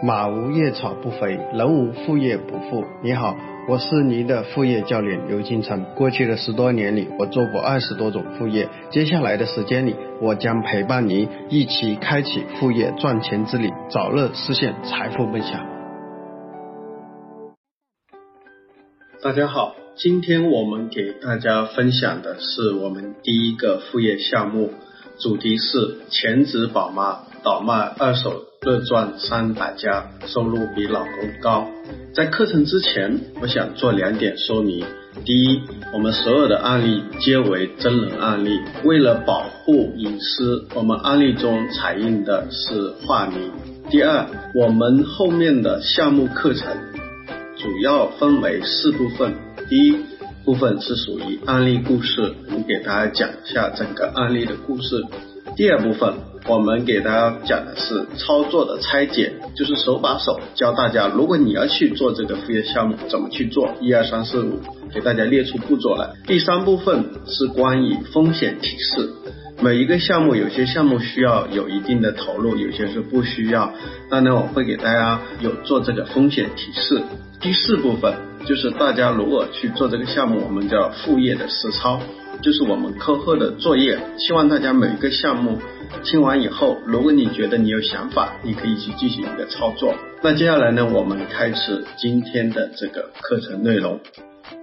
马无夜草不肥，人无副业不富。你好，我是您的副业教练刘金成。过去的十多年里，我做过二十多种副业。接下来的时间里，我将陪伴您一起开启副业赚钱之旅，早日实现财富梦想。大家好，今天我们给大家分享的是我们第一个副业项目，主题是全职宝妈倒卖二手。月赚三百加，收入比老公高。在课程之前，我想做两点说明：第一，我们所有的案例皆为真人案例，为了保护隐私，我们案例中采用的是化名；第二，我们后面的项目课程主要分为四部分，第一部分是属于案例故事，我给大家讲一下整个案例的故事；第二部分。我们给大家讲的是操作的拆解，就是手把手教大家，如果你要去做这个副业项目，怎么去做？一二三四五，给大家列出步骤来。第三部分是关于风险提示，每一个项目，有些项目需要有一定的投入，有些是不需要。当然，我会给大家有做这个风险提示。第四部分就是大家如果去做这个项目，我们叫副业的实操。就是我们课后的作业，希望大家每一个项目听完以后，如果你觉得你有想法，你可以去进行一个操作。那接下来呢，我们开始今天的这个课程内容。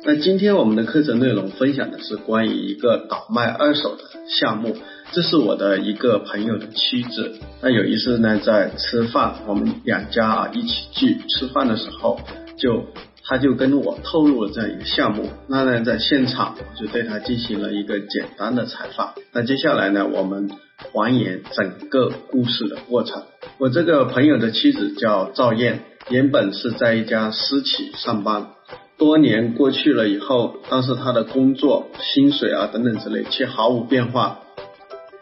那今天我们的课程内容分享的是关于一个倒卖二手的项目。这是我的一个朋友的妻子。那有一次呢，在吃饭，我们两家啊一起去吃饭的时候，就。他就跟我透露了这样一个项目，那呢，在现场我就对他进行了一个简单的采访。那接下来呢，我们还原整个故事的过程。我这个朋友的妻子叫赵燕，原本是在一家私企上班，多年过去了以后，但是他的工作、薪水啊等等之类却毫无变化，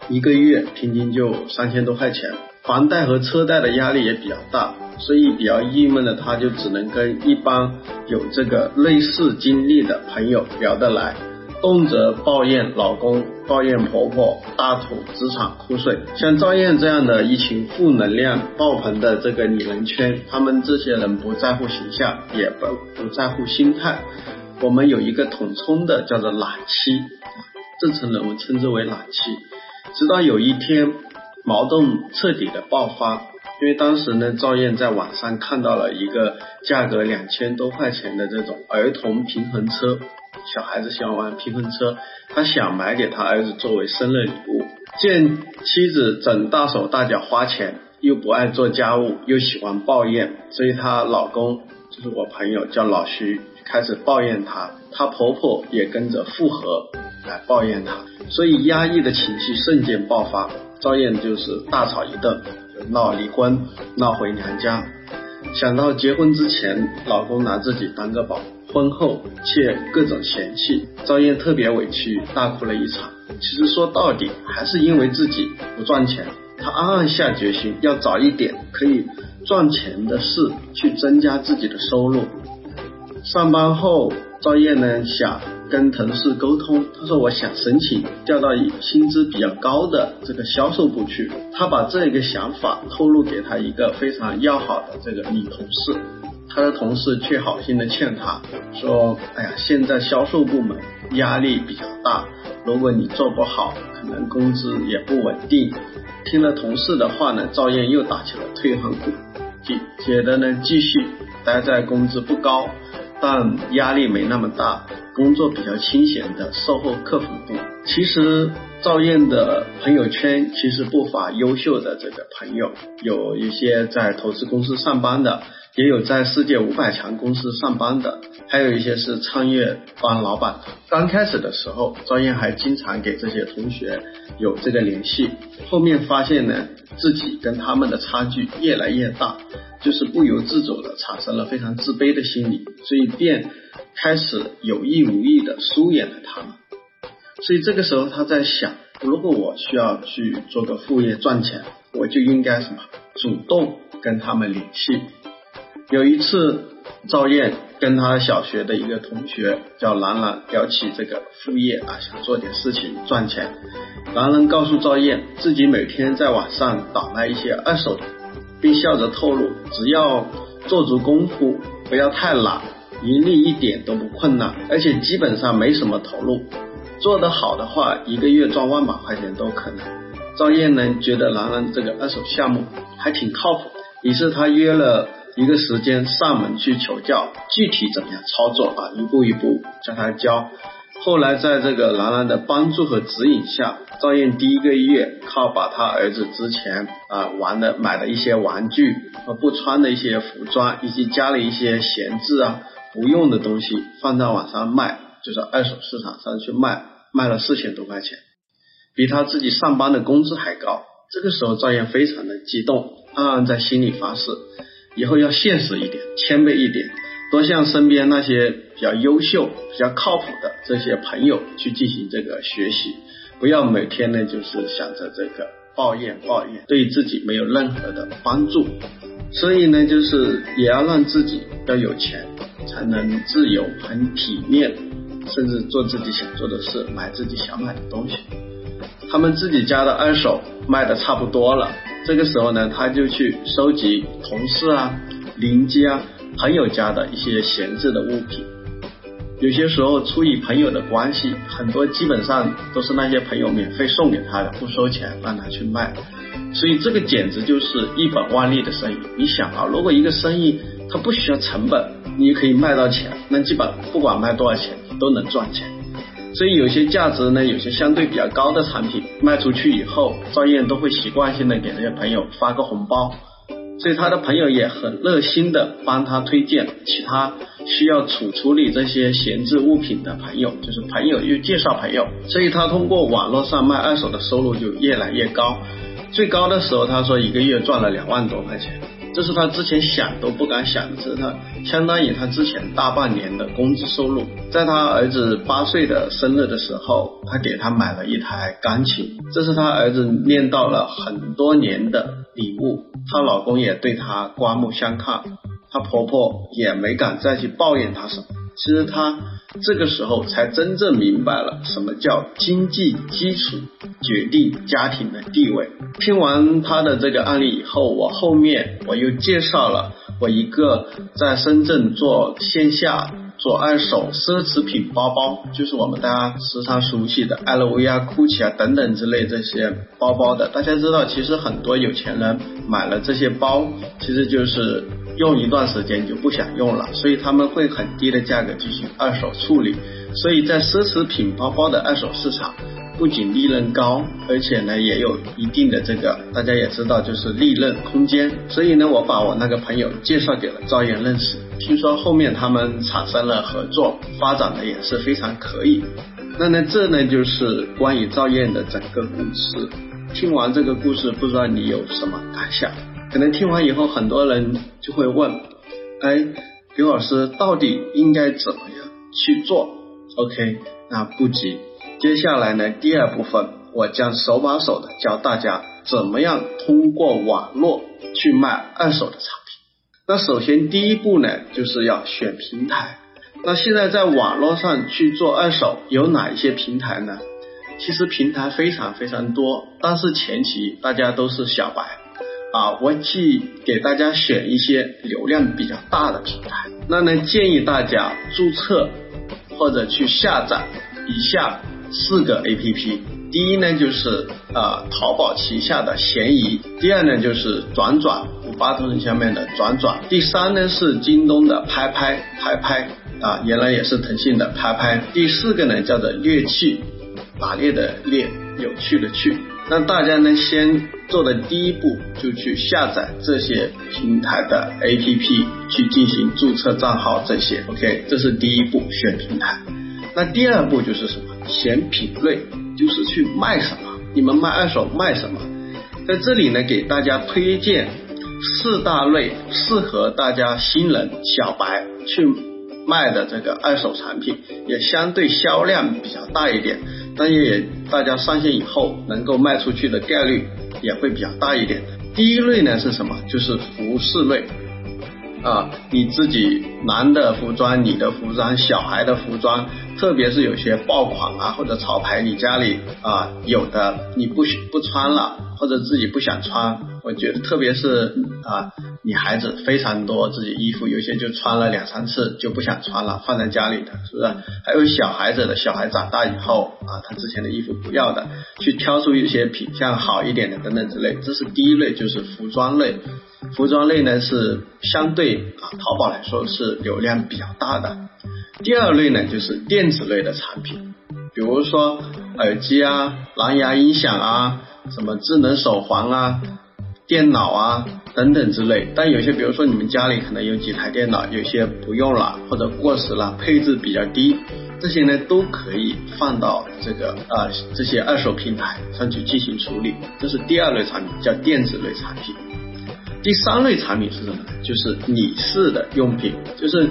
一个月平均就三千多块钱，房贷和车贷的压力也比较大。所以比较郁闷的，他就只能跟一帮有这个类似经历的朋友聊得来，动辄抱怨老公、抱怨婆婆、大吐职场苦水。像赵燕这样的一群负能量爆棚的这个女人圈，他们这些人不在乎形象，也不不在乎心态。我们有一个统称的叫做懒妻，正常人我称之为懒妻。直到有一天，矛盾彻底的爆发。因为当时呢，赵燕在网上看到了一个价格两千多块钱的这种儿童平衡车，小孩子喜欢玩平衡车，他想买给他儿子作为生日礼物。见妻子整大手大脚花钱，又不爱做家务，又喜欢抱怨，所以她老公就是我朋友叫老徐，开始抱怨她，她婆婆也跟着附和来抱怨她，所以压抑的情绪瞬间爆发，赵燕就是大吵一顿。闹离婚，闹回娘家，想到结婚之前老公拿自己当个宝，婚后却各种嫌弃，赵燕特别委屈，大哭了一场。其实说到底还是因为自己不赚钱，她暗暗下决心要找一点可以赚钱的事去增加自己的收入。上班后，赵燕呢想。跟同事沟通，他说我想申请调到薪资比较高的这个销售部去。他把这个想法透露给他一个非常要好的这个女同事，他的同事却好心的劝他说：“哎呀，现在销售部门压力比较大，如果你做不好，可能工资也不稳定。”听了同事的话呢，赵燕又打起了退堂鼓，觉觉得呢继续待在工资不高，但压力没那么大。工作比较清闲的售后客服部，其实赵燕的朋友圈其实不乏优秀的这个朋友，有一些在投资公司上班的，也有在世界五百强公司上班的，还有一些是创业当老板的。刚开始的时候，赵燕还经常给这些同学有这个联系，后面发现呢，自己跟他们的差距越来越大，就是不由自主的产生了非常自卑的心理，所以便。开始有意无意的疏远了他们，所以这个时候他在想，如果我需要去做个副业赚钱，我就应该什么主动跟他们联系。有一次，赵燕跟他小学的一个同学叫兰兰聊起这个副业啊，想做点事情赚钱。兰兰告诉赵燕，自己每天在网上倒卖一些二手的并笑着透露，只要做足功夫，不要太懒，盈利一点都不困难，而且基本上没什么投入，做得好的话，一个月赚万把块钱都可能。赵燕呢觉得兰兰这个二手项目还挺靠谱，于是他约了一个时间上门去求教，具体怎么样操作啊，一步一步教他教。后来在这个兰兰的帮助和指引下，赵燕第一个月靠把他儿子之前啊玩的买的一些玩具和不穿的一些服装，以及家里一些闲置啊不用的东西放到网上卖，就是二手市场上去卖，卖了四千多块钱，比他自己上班的工资还高。这个时候赵燕非常的激动，暗暗在心里发誓，以后要现实一点，谦卑一点。多向身边那些比较优秀、比较靠谱的这些朋友去进行这个学习，不要每天呢就是想着这个抱怨抱怨，对自己没有任何的帮助。所以呢，就是也要让自己要有钱，才能自由、很体面，甚至做自己想做的事，买自己想买的东西。他们自己家的二手卖的差不多了，这个时候呢，他就去收集同事啊、邻居啊。朋友家的一些闲置的物品，有些时候出于朋友的关系，很多基本上都是那些朋友免费送给他的，不收钱让他去卖，所以这个简直就是一本万利的生意。你想啊，如果一个生意它不需要成本，你也可以卖到钱，那基本不管卖多少钱都能赚钱。所以有些价值呢，有些相对比较高的产品卖出去以后，赵燕都会习惯性的给那些朋友发个红包。所以他的朋友也很热心的帮他推荐其他需要处处理这些闲置物品的朋友，就是朋友又介绍朋友，所以他通过网络上卖二手的收入就越来越高。最高的时候，他说一个月赚了两万多块钱，这是他之前想都不敢想的，是他相当于他之前大半年的工资收入。在他儿子八岁的生日的时候，他给他买了一台钢琴，这是他儿子练到了很多年的礼物。她老公也对她刮目相看，她婆婆也没敢再去抱怨她什么。其实他这个时候才真正明白了什么叫经济基础决定家庭的地位。听完他的这个案例以后，我后面我又介绍了我一个在深圳做线下。做二手奢侈品包包，就是我们大家时常熟悉的 LV 啊、GUCCI 啊等等之类这些包包的。大家知道，其实很多有钱人买了这些包，其实就是用一段时间就不想用了，所以他们会很低的价格进行二手处理。所以在奢侈品包包的二手市场。不仅利润高，而且呢也有一定的这个，大家也知道就是利润空间。所以呢，我把我那个朋友介绍给了赵燕认识，听说后面他们产生了合作，发展的也是非常可以。那呢，这呢就是关于赵燕的整个故事。听完这个故事，不知道你有什么感想？可能听完以后，很多人就会问：哎，刘老师到底应该怎么样去做？OK，那不急。接下来呢，第二部分我将手把手的教大家怎么样通过网络去卖二手的产品。那首先第一步呢，就是要选平台。那现在在网络上去做二手有哪一些平台呢？其实平台非常非常多，但是前提大家都是小白啊。我去给大家选一些流量比较大的平台。那呢，建议大家注册或者去下载以下。四个 A P P，第一呢就是啊淘宝旗下的闲鱼，第二呢就是转转五八同城下面的转转，第三呢是京东的拍拍拍拍啊原来也是腾讯的拍拍，第四个呢叫做猎趣，打猎的猎，有趣的趣。那大家呢先做的第一步就去下载这些平台的 A P P 去进行注册账号这些，OK，这是第一步选平台。那第二步就是什么？选品类，就是去卖什么？你们卖二手卖什么？在这里呢，给大家推荐四大类适合大家新人小白去卖的这个二手产品，也相对销量比较大一点，但也大家上线以后能够卖出去的概率也会比较大一点。第一类呢是什么？就是服饰类。啊，你自己男的服装、女的服装、小孩的服装，特别是有些爆款啊或者潮牌，你家里啊有的你不不穿了，或者自己不想穿我觉得特别是啊，女孩子非常多，自己衣服有些就穿了两三次就不想穿了，放在家里的，是不是？还有小孩子的，小孩长大以后啊，他之前的衣服不要的，去挑出一些品相好一点的等等之类。这是第一类，就是服装类。服装类呢是相对啊淘宝来说是流量比较大的。第二类呢就是电子类的产品，比如说耳机啊、蓝牙音响啊、什么智能手环啊、电脑啊等等之类。但有些比如说你们家里可能有几台电脑，有些不用了或者过时了，配置比较低，这些呢都可以放到这个啊这些二手平台上去进行处理。这是第二类产品，叫电子类产品。第三类产品是什么呢？就是女士的用品，就是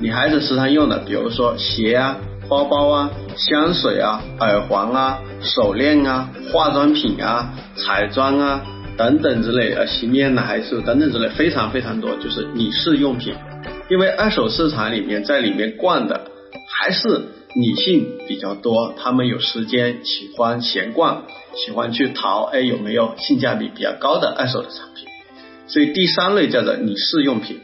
女孩子时常用的，比如说鞋啊、包包啊、香水啊、耳环啊、手链啊、化妆品啊、彩妆啊等等之类，呃，洗面奶是等等之类，非常非常多，就是女士用品。因为二手市场里面，在里面逛的还是女性比较多，她们有时间，喜欢闲逛，喜欢去淘，哎，有没有性价比比较高的二手的产品？所以第三类叫做女士用品，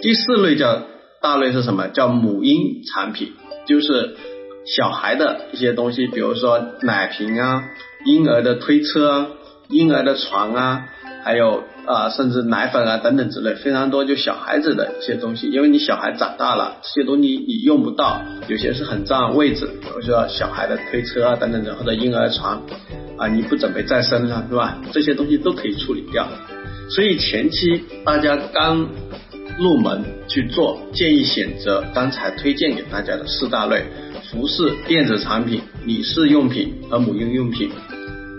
第四类叫大类是什么？叫母婴产品，就是小孩的一些东西，比如说奶瓶啊、婴儿的推车啊、婴儿的床啊，还有啊甚至奶粉啊等等之类，非常多就小孩子的一些东西。因为你小孩长大了，这些东西你用不到，有些是很占位置，比如说小孩的推车啊等等的，或者婴儿床啊，你不准备再生了是吧？这些东西都可以处理掉。所以前期大家刚入门去做，建议选择刚才推荐给大家的四大类：服饰、电子产品、女士用品和母婴用品。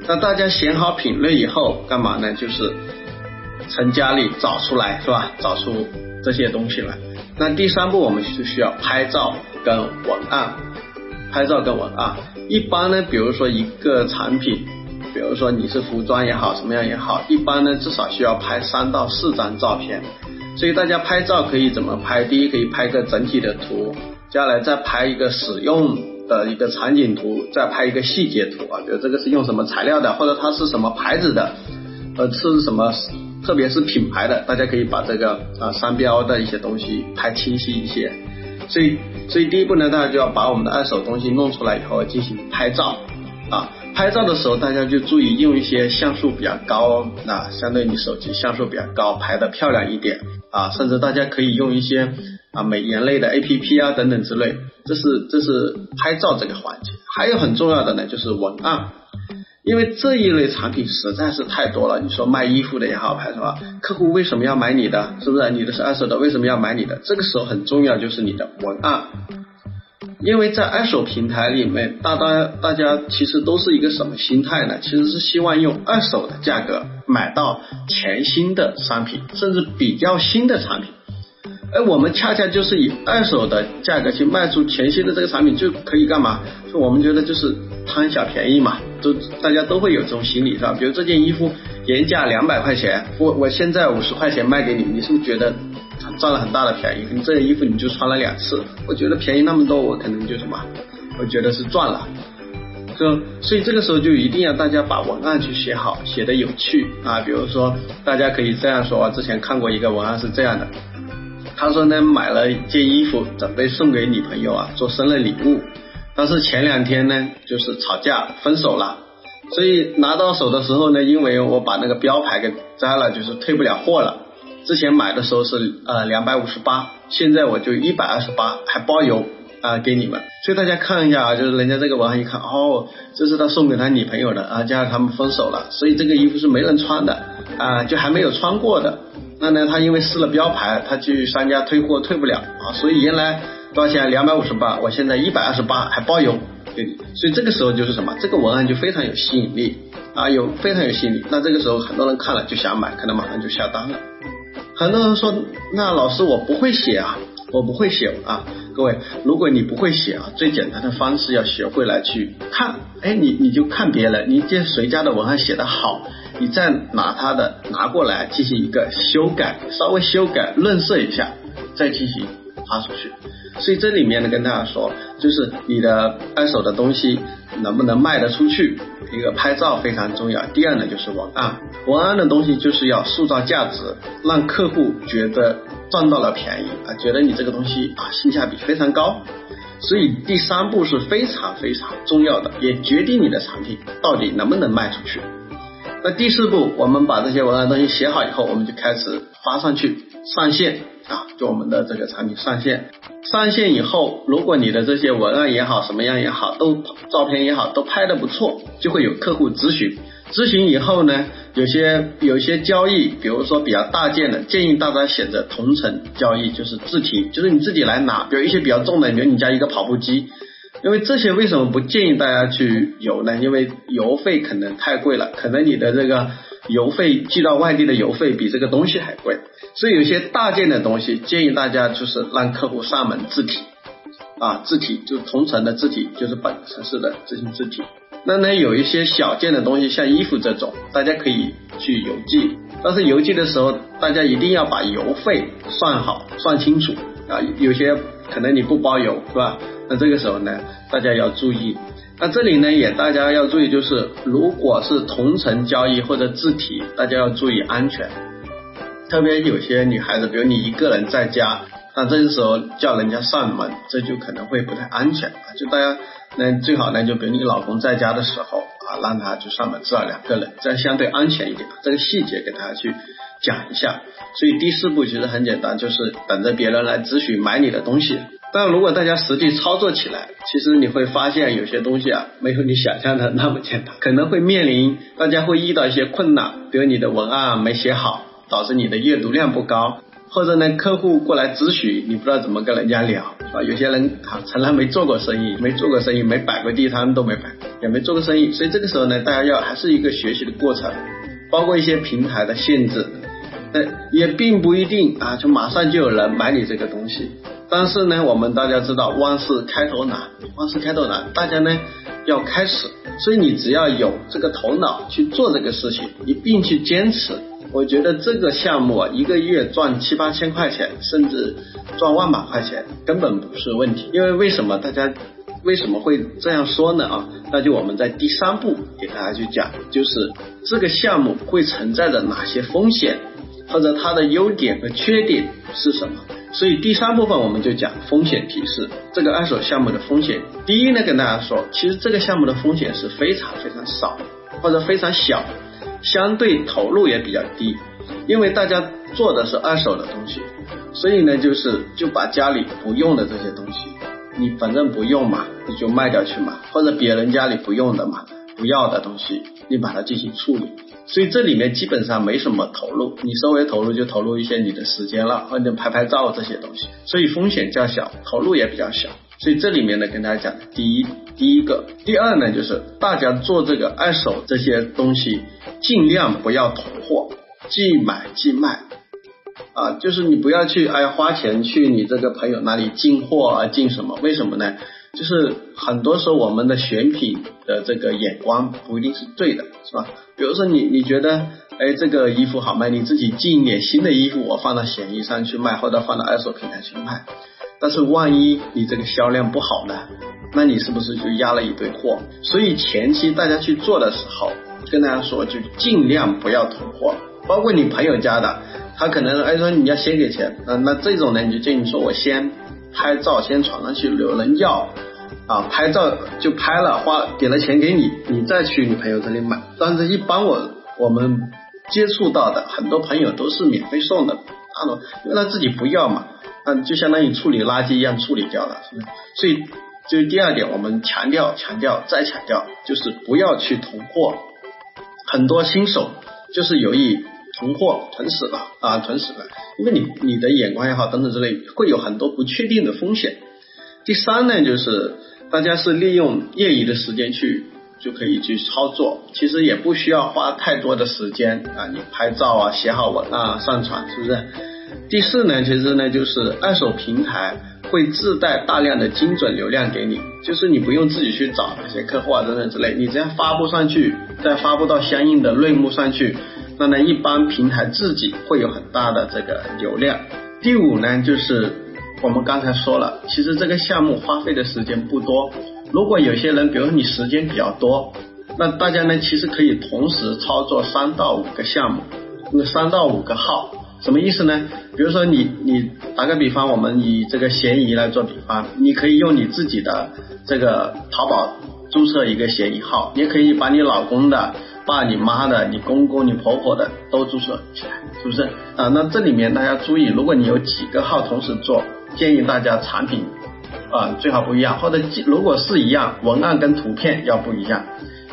那大家选好品类以后，干嘛呢？就是从家里找出来，是吧？找出这些东西来。那第三步，我们就需要拍照跟文案。拍照跟文案，一般呢，比如说一个产品。比如说你是服装也好，什么样也好，一般呢至少需要拍三到四张照片。所以大家拍照可以怎么拍？第一可以拍个整体的图，接下来再拍一个使用的一个场景图，再拍一个细节图啊，比如这个是用什么材料的，或者它是什么牌子的，呃是什么，特别是品牌的，大家可以把这个啊商标的一些东西拍清晰一些。所以所以第一步呢，大家就要把我们的二手东西弄出来以后进行拍照啊。拍照的时候，大家就注意用一些像素比较高，那相对你手机像素比较高，拍的漂亮一点啊。甚至大家可以用一些啊美颜类的 A P P 啊等等之类。这是这是拍照这个环节。还有很重要的呢，就是文案，因为这一类产品实在是太多了。你说卖衣服的也好拍是吧？客户为什么要买你的？是不是？你的是二手的，为什么要买你的？这个时候很重要就是你的文案。因为在二手平台里面，大大大家其实都是一个什么心态呢？其实是希望用二手的价格买到全新的商品，甚至比较新的产品。而我们恰恰就是以二手的价格去卖出全新的这个产品，就可以干嘛？就我们觉得就是贪小便宜嘛，都大家都会有这种心理是吧？比如这件衣服原价两百块钱，我我现在五十块钱卖给你，你是不是觉得？赚了很大的便宜，你这件衣服你就穿了两次，我觉得便宜那么多，我可能就什么，我觉得是赚了。就所以这个时候就一定要大家把文案去写好，写的有趣啊。比如说，大家可以这样说，我之前看过一个文案是这样的，他说呢买了一件衣服准备送给女朋友啊做生日礼物，但是前两天呢就是吵架分手了，所以拿到手的时候呢，因为我把那个标牌给摘了，就是退不了货了。之前买的时候是呃两百五十八，现在我就一百二十八，还包邮啊给你们。所以大家看一下啊，就是人家这个网上一看，哦，这是他送给他女朋友的啊，加上他们分手了，所以这个衣服是没人穿的啊，就还没有穿过的。那呢，他因为撕了标牌，他去商家退货退不了啊，所以原来多少钱？两百五十八，我现在一百二十八还包邮给你。所以这个时候就是什么？这个文案就非常有吸引力啊，有非常有吸引力。那这个时候很多人看了就想买，可能马上就下单了。很多人说，那老师我不会写啊，我不会写啊。各位，如果你不会写啊，最简单的方式要学会来去看，哎，你你就看别人，你见谁家的文案写的好，你再拿他的拿过来进行一个修改，稍微修改润色一下，再进行发出去。所以这里面呢，跟大家说，就是你的二手的东西能不能卖得出去，一个拍照非常重要。第二呢，就是文案，文案的东西就是要塑造价值，让客户觉得赚到了便宜啊，觉得你这个东西啊性价比非常高。所以第三步是非常非常重要的，也决定你的产品到底能不能卖出去。那第四步，我们把这些文案东西写好以后，我们就开始发上去上线啊，就我们的这个产品上线。上线以后，如果你的这些文案也好，什么样也好，都照片也好，都拍的不错，就会有客户咨询。咨询以后呢，有些有些交易，比如说比较大件的，建议大家选择同城交易，就是自提，就是你自己来拿。比如一些比较重的，比如你家一个跑步机，因为这些为什么不建议大家去邮呢？因为邮费可能太贵了，可能你的这个邮费寄到外地的邮费比这个东西还贵，所以有些大件的东西，建议大家就是让客户上门自提，啊，自提就同城的自提，就是本城市的自行自提。那呢，有一些小件的东西，像衣服这种，大家可以去邮寄。但是邮寄的时候，大家一定要把邮费算好、算清楚啊。有些可能你不包邮，是吧？那这个时候呢，大家要注意。那这里呢，也大家要注意，就是如果是同城交易或者自提，大家要注意安全。特别有些女孩子，比如你一个人在家，那这个时候叫人家上门，这就可能会不太安全啊。就大家。那最好呢，就比如你老公在家的时候啊，让他就上门，至少两个人，这样相对安全一点。这个细节给大家去讲一下。所以第四步其实很简单，就是等着别人来咨询买你的东西。但如果大家实际操作起来，其实你会发现有些东西啊，没有你想象的那么简单，可能会面临大家会遇到一些困难，比如你的文案没写好，导致你的阅读量不高。或者呢，客户过来咨询，你不知道怎么跟人家聊，啊？有些人啊，从来没做过生意，没做过生意，没摆过地摊都没摆，也没做过生意，所以这个时候呢，大家要还是一个学习的过程，包括一些平台的限制，呃，也并不一定啊，就马上就有人买你这个东西。但是呢，我们大家知道，万事开头难，万事开头难，大家呢要开始，所以你只要有这个头脑去做这个事情，一并去坚持。我觉得这个项目啊，一个月赚七八千块钱，甚至赚万把块钱，根本不是问题。因为为什么大家为什么会这样说呢？啊，那就我们在第三步给大家去讲，就是这个项目会存在着哪些风险，或者它的优点和缺点是什么。所以第三部分我们就讲风险提示。这个二手项目的风险，第一呢，跟大家说，其实这个项目的风险是非常非常少，或者非常小。相对投入也比较低，因为大家做的是二手的东西，所以呢，就是就把家里不用的这些东西，你反正不用嘛，你就卖掉去嘛，或者别人家里不用的嘛，不要的东西，你把它进行处理。所以这里面基本上没什么投入，你稍微投入就投入一些你的时间了，或者拍拍照这些东西，所以风险较小，投入也比较小。所以这里面呢，跟大家讲，第一，第一个，第二呢，就是大家做这个二手这些东西，尽量不要囤货，即买即卖，啊，就是你不要去哎花钱去你这个朋友那里进货啊进什么？为什么呢？就是很多时候我们的选品的这个眼光不一定是对的，是吧？比如说你你觉得哎这个衣服好卖，你自己进一点新的衣服，我放到闲鱼上去卖，或者放到二手平台去卖。但是万一你这个销量不好呢？那你是不是就压了一堆货？所以前期大家去做的时候，跟大家说就尽量不要囤货，包括你朋友家的，他可能哎说你要先给钱，那那这种呢你就建议说我先拍照先传上去，有人要啊拍照就拍了，花给了钱给你，你再去你朋友这里买。但是一般我我们接触到的很多朋友都是免费送的，他说因为他自己不要嘛。嗯，就相当于处理垃圾一样处理掉了，所以，就第二点，我们强调、强调、再强调，就是不要去囤货。很多新手就是由于囤货囤死了啊，囤死了，因为你你的眼光也好，等等之类，会有很多不确定的风险。第三呢，就是大家是利用业余的时间去就可以去操作，其实也不需要花太多的时间啊，你拍照啊，写好文案上传，是不是？第四呢，其实呢就是二手平台会自带大量的精准流量给你，就是你不用自己去找那些客户啊等等之类，你只要发布上去，再发布到相应的类目上去，那呢一般平台自己会有很大的这个流量。第五呢就是我们刚才说了，其实这个项目花费的时间不多。如果有些人，比如说你时间比较多，那大家呢其实可以同时操作三到五个项目，那三到五个号，什么意思呢？比如说你你打个比方，我们以这个闲鱼来做比方，你可以用你自己的这个淘宝注册一个闲鱼号，也可以把你老公的。爸、你妈的、你公公、你婆婆的都注册起来，是不是啊？那这里面大家注意，如果你有几个号同时做，建议大家产品啊最好不一样，或者如果是一样，文案跟图片要不一样，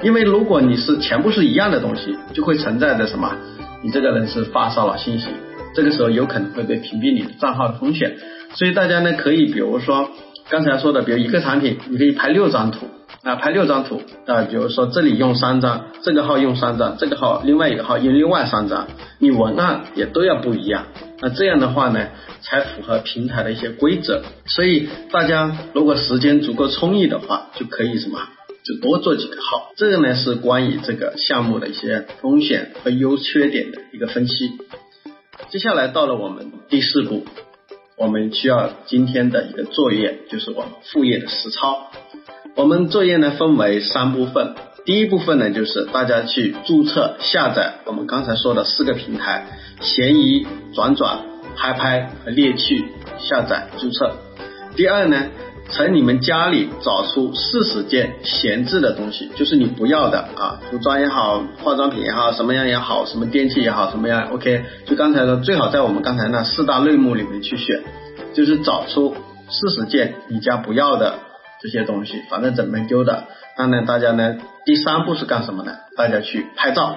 因为如果你是全部是一样的东西，就会存在着什么？你这个人是发骚扰信息，这个时候有可能会被屏蔽你的账号的风险。所以大家呢可以比如说刚才说的，比如一个产品，你可以拍六张图。啊，拍六张图啊，比如说这里用三张，这个号用三张，这个号另外一个号用另外三张，你文案也都要不一样。那这样的话呢，才符合平台的一些规则。所以大家如果时间足够充裕的话，就可以什么，就多做几个号。这个呢是关于这个项目的一些风险和优缺点的一个分析。接下来到了我们第四步，我们需要今天的一个作业，就是我们副业的实操。我们作业呢分为三部分，第一部分呢就是大家去注册下载我们刚才说的四个平台：闲鱼、转转、拍拍和猎趣下载注册。第二呢，从你们家里找出四十件闲置的东西，就是你不要的啊，服装也好，化妆品也好，什么样也好，什么电器也好，什么样 OK。就刚才说，最好在我们刚才那四大类目里面去选，就是找出四十件你家不要的。这些东西反正怎么丢的，那呢大家呢第三步是干什么呢？大家去拍照，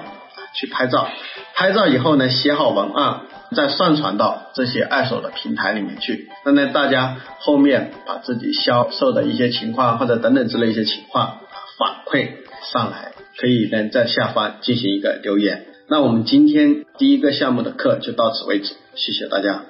去拍照，拍照以后呢写好文案，再上传到这些二手的平台里面去。那呢大家后面把自己销售的一些情况或者等等之类一些情况反馈上来，可以呢在下方进行一个留言。那我们今天第一个项目的课就到此为止，谢谢大家。